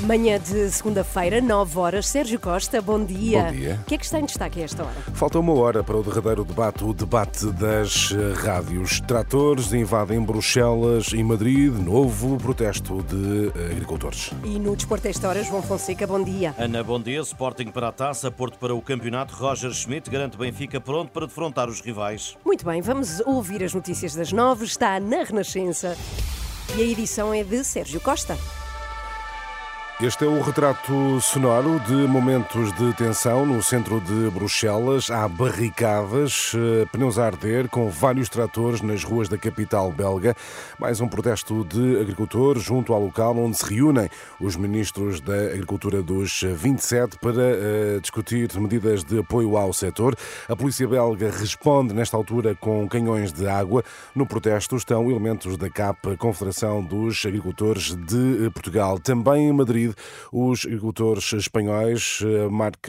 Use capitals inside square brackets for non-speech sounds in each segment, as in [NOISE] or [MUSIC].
Manhã de segunda-feira, 9 horas. Sérgio Costa, bom dia. Bom dia. O que é que está em destaque a esta hora? Falta uma hora para o derradeiro debate, o debate das eh, rádios. Tratores invadem Bruxelas e Madrid, novo protesto de eh, agricultores. E no Desporto a esta hora, João Fonseca, bom dia. Ana, bom dia. Sporting para a taça, Porto para o campeonato. Roger Schmidt garante Benfica pronto para defrontar os rivais. Muito bem, vamos ouvir as notícias das 9. Está na Renascença. E a edição é de Sérgio Costa. Este é o retrato sonoro de momentos de tensão no centro de Bruxelas. Há barricadas, eh, pneus a arder, com vários tratores nas ruas da capital belga. Mais um protesto de agricultores junto ao local onde se reúnem os ministros da Agricultura dos 27 para uh, discutir medidas de apoio ao setor. A polícia belga responde nesta altura com canhões de água. No protesto estão elementos da CAP, Confederação dos Agricultores de Portugal. Também em Madrid os agricultores espanhóis eh,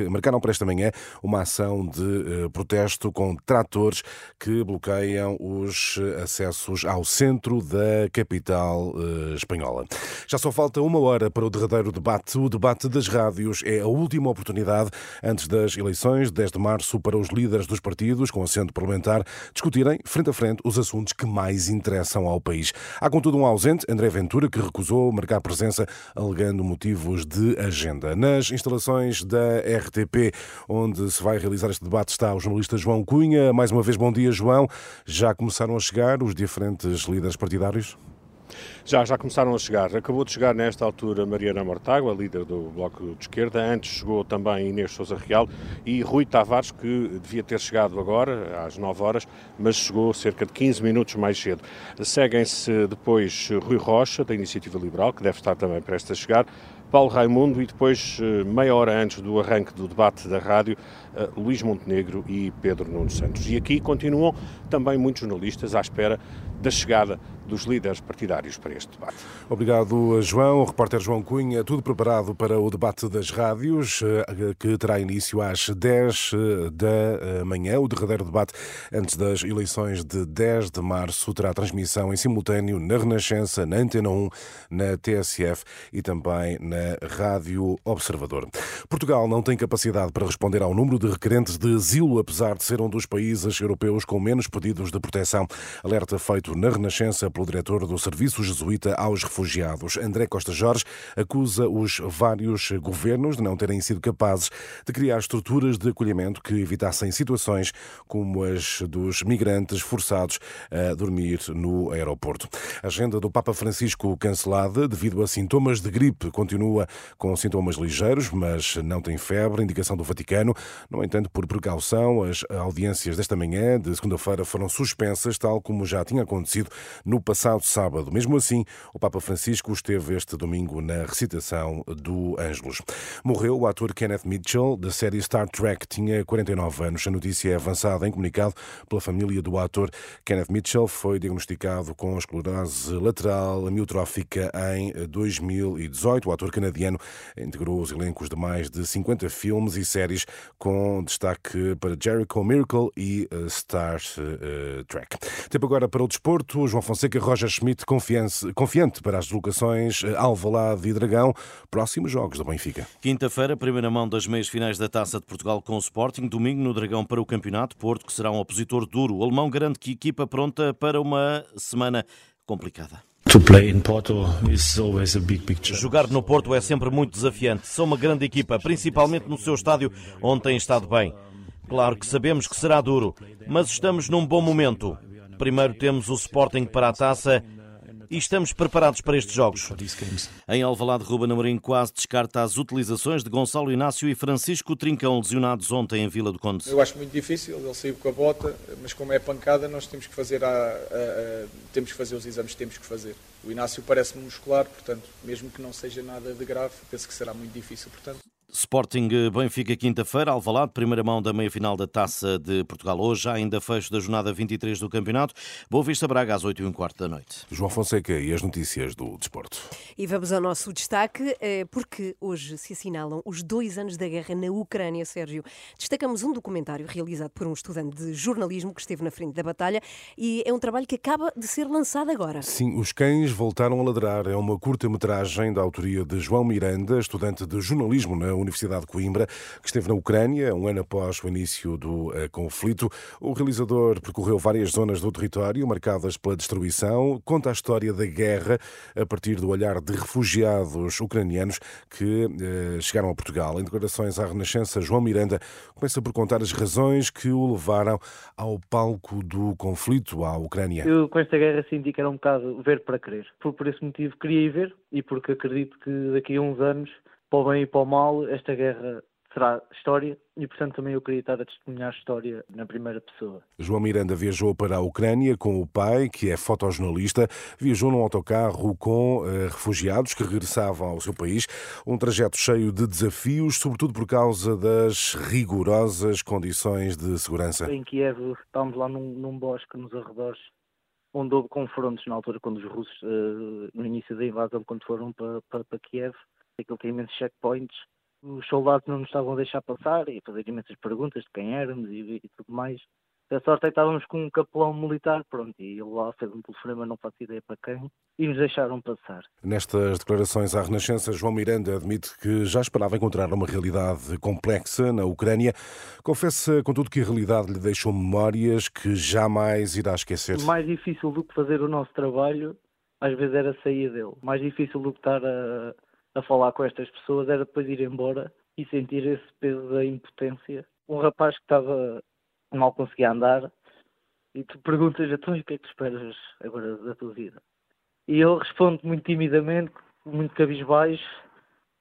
marcaram para esta manhã uma ação de eh, protesto com tratores que bloqueiam os acessos ao centro da capital eh, espanhola. Já só falta uma hora para o derradeiro debate. O debate das rádios é a última oportunidade antes das eleições, 10 de março, para os líderes dos partidos com assento parlamentar discutirem frente a frente os assuntos que mais interessam ao país. Há, contudo, um ausente, André Ventura, que recusou marcar presença alegando motivos de agenda. Nas instalações da RTP, onde se vai realizar este debate, está o jornalista João Cunha. Mais uma vez, bom dia, João. Já começaram a chegar os diferentes líderes partidários? Já, já começaram a chegar. Acabou de chegar nesta altura Mariana Mortágua, líder do Bloco de Esquerda. Antes chegou também Inês Souza Real e Rui Tavares, que devia ter chegado agora, às 9 horas, mas chegou cerca de 15 minutos mais cedo. Seguem-se depois Rui Rocha, da Iniciativa Liberal, que deve estar também prestes a chegar. Paulo Raimundo e depois, meia hora antes do arranque do debate da rádio, Luís Montenegro e Pedro Nuno Santos. E aqui continuam também muitos jornalistas à espera da chegada dos líderes partidários para este debate. Obrigado, João. O repórter João Cunha, tudo preparado para o debate das rádios, que terá início às 10 da manhã. O derradeiro debate antes das eleições de 10 de março terá transmissão em simultâneo na Renascença, na Antena 1, na TSF e também na Rádio Observador. Portugal não tem capacidade para responder ao número de requerentes de asilo, apesar de ser um dos países europeus com menos pedidos de proteção. Alerta feito na Renascença pelo diretor do Serviço Jesuíta aos Refugiados. André Costa Jorge acusa os vários governos de não terem sido capazes de criar estruturas de acolhimento que evitassem situações como as dos migrantes forçados a dormir no aeroporto. A agenda do Papa Francisco cancelada devido a sintomas de gripe continua com sintomas ligeiros, mas não tem febre, indicação do Vaticano. No entanto, por precaução, as audiências desta manhã de segunda-feira foram suspensas, tal como já tinha acontecido no passado sábado. Mesmo assim, o Papa Francisco esteve este domingo na recitação do Ângelus. Morreu o ator Kenneth Mitchell, da série Star Trek, tinha 49 anos. A notícia é avançada em comunicado pela família do ator. Kenneth Mitchell foi diagnosticado com esclerose lateral amiotrófica em 2018. O ator canadiano integrou os elencos de mais de 50 filmes e séries, com destaque para Jericho Miracle e Star Trek. Tempo agora para o desporto. João Fonseca, Roger Schmidt, confiante para as deslocações Alvalade e Dragão, próximos jogos do Benfica. Quinta-feira, primeira mão das meias finais da Taça de Portugal com o Sporting. Domingo no Dragão para o campeonato. Porto, que será um opositor duro. O alemão garante que equipa pronta para uma semana complicada. Jogar no Porto é sempre muito desafiante. São uma grande equipa, principalmente no seu estádio, onde tem estado bem. Claro que sabemos que será duro, mas estamos num bom momento. Primeiro temos o Sporting para a taça e estamos preparados para estes jogos. Em Alvalade, Ruben Amorim quase descarta as utilizações de Gonçalo Inácio e Francisco Trincão, lesionados ontem em Vila do Conde. Eu acho muito difícil, ele saiu com a bota, mas como é pancada, nós temos que fazer, a, a, a, temos que fazer os exames que temos que fazer. O Inácio parece-me muscular, portanto, mesmo que não seja nada de grave, penso que será muito difícil, portanto, Sporting Benfica quinta-feira, Alvalade, primeira mão da meia-final da Taça de Portugal hoje, ainda fecho da jornada 23 do campeonato. Boa Vista Braga às 8 e um quarto da noite. João Fonseca e as notícias do desporto. E vamos ao nosso destaque, eh, porque hoje se assinalam os dois anos da guerra na Ucrânia, Sérgio. Destacamos um documentário realizado por um estudante de jornalismo que esteve na frente da batalha e é um trabalho que acaba de ser lançado agora. Sim, Os Cães Voltaram a Ladrar é uma curta-metragem da autoria de João Miranda, estudante de jornalismo na Universidade de Coimbra, que esteve na Ucrânia um ano após o início do uh, conflito. O realizador percorreu várias zonas do território marcadas pela destruição, conta a história da guerra a partir do olhar de refugiados ucranianos que uh, chegaram a Portugal. Em declarações à Renascença, João Miranda começa por contar as razões que o levaram ao palco do conflito à Ucrânia. Eu com esta guerra senti que era um bocado ver para crer. Por, por esse motivo queria ir ver e porque acredito que daqui a uns anos para o bem e para o mal, esta guerra será história e, portanto, também eu queria estar a testemunhar a história na primeira pessoa. João Miranda viajou para a Ucrânia com o pai, que é fotojornalista, viajou num autocarro com uh, refugiados que regressavam ao seu país, um trajeto cheio de desafios, sobretudo por causa das rigorosas condições de segurança. Em Kiev, estávamos lá num, num bosque nos arredores onde houve confrontos na altura quando os russos, uh, no início da invasão, quando foram para, para, para Kiev, aquilo tem imensos checkpoints. Os soldados não nos estavam a deixar passar e a fazer imensas perguntas de quem éramos e, e tudo mais. A sorte é que estávamos com um capelão militar, pronto, e ele lá fez um telefonema, não faço ideia para quem, e nos deixaram passar. Nestas declarações à Renascença, João Miranda admite que já esperava encontrar uma realidade complexa na Ucrânia. Confessa, contudo, que a realidade lhe deixou memórias que jamais irá esquecer. Mais difícil do que fazer o nosso trabalho, às vezes era sair dele. Mais difícil do que estar a a falar com estas pessoas era depois ir embora e sentir esse peso da impotência. Um rapaz que estava mal conseguia andar e tu perguntas então o que é que tu esperas agora da tua vida? E ele responde muito timidamente, muito cabisbaixo,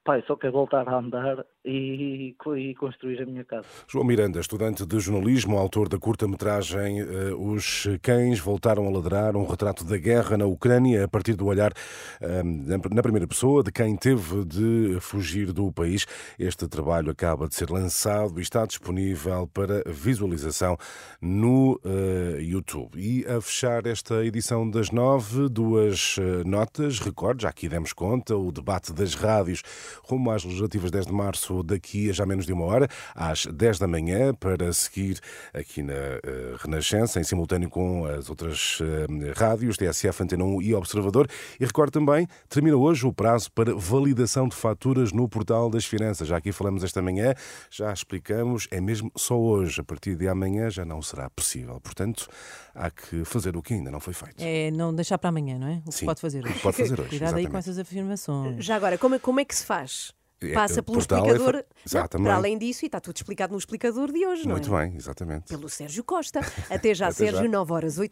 pai, só quero voltar a andar e, e, construir a minha casa. João Miranda, estudante de jornalismo, autor da curta-metragem eh, Os Cães Voltaram a Ladrar, um retrato da guerra na Ucrânia a partir do olhar eh, na primeira pessoa de quem teve de fugir do país. Este trabalho acaba de ser lançado e está disponível para visualização no uh, YouTube. E a fechar esta edição das nove, duas notas, recorde, já aqui demos conta, o debate das rádios rumo às legislativas 10 de março daqui a já menos de uma hora, às 10 da manhã, para seguir aqui na uh, Renascença, em simultâneo com as outras uh, rádios, TSF, Antena 1 e Observador. E recordo também, termina hoje o prazo para validação de faturas no Portal das Finanças. Já aqui falamos esta manhã, já explicamos, é mesmo só hoje. A partir de amanhã já não será possível. Portanto, há que fazer o que ainda não foi feito. É não deixar para amanhã, não é? O que Sim, pode fazer hoje. Pode fazer [LAUGHS] hoje. Cuidado aí com essas afirmações. Já agora, como, é, como é que se faz? É, Passa pelo portal é explicador. fa- Exatamente. Não, para além disso, e está tudo explicado no explicador de hoje, não Muito é? bem, exatamente. Pelo Sérgio Costa. Até já, [LAUGHS] Até já. Sérgio, 9 horas 8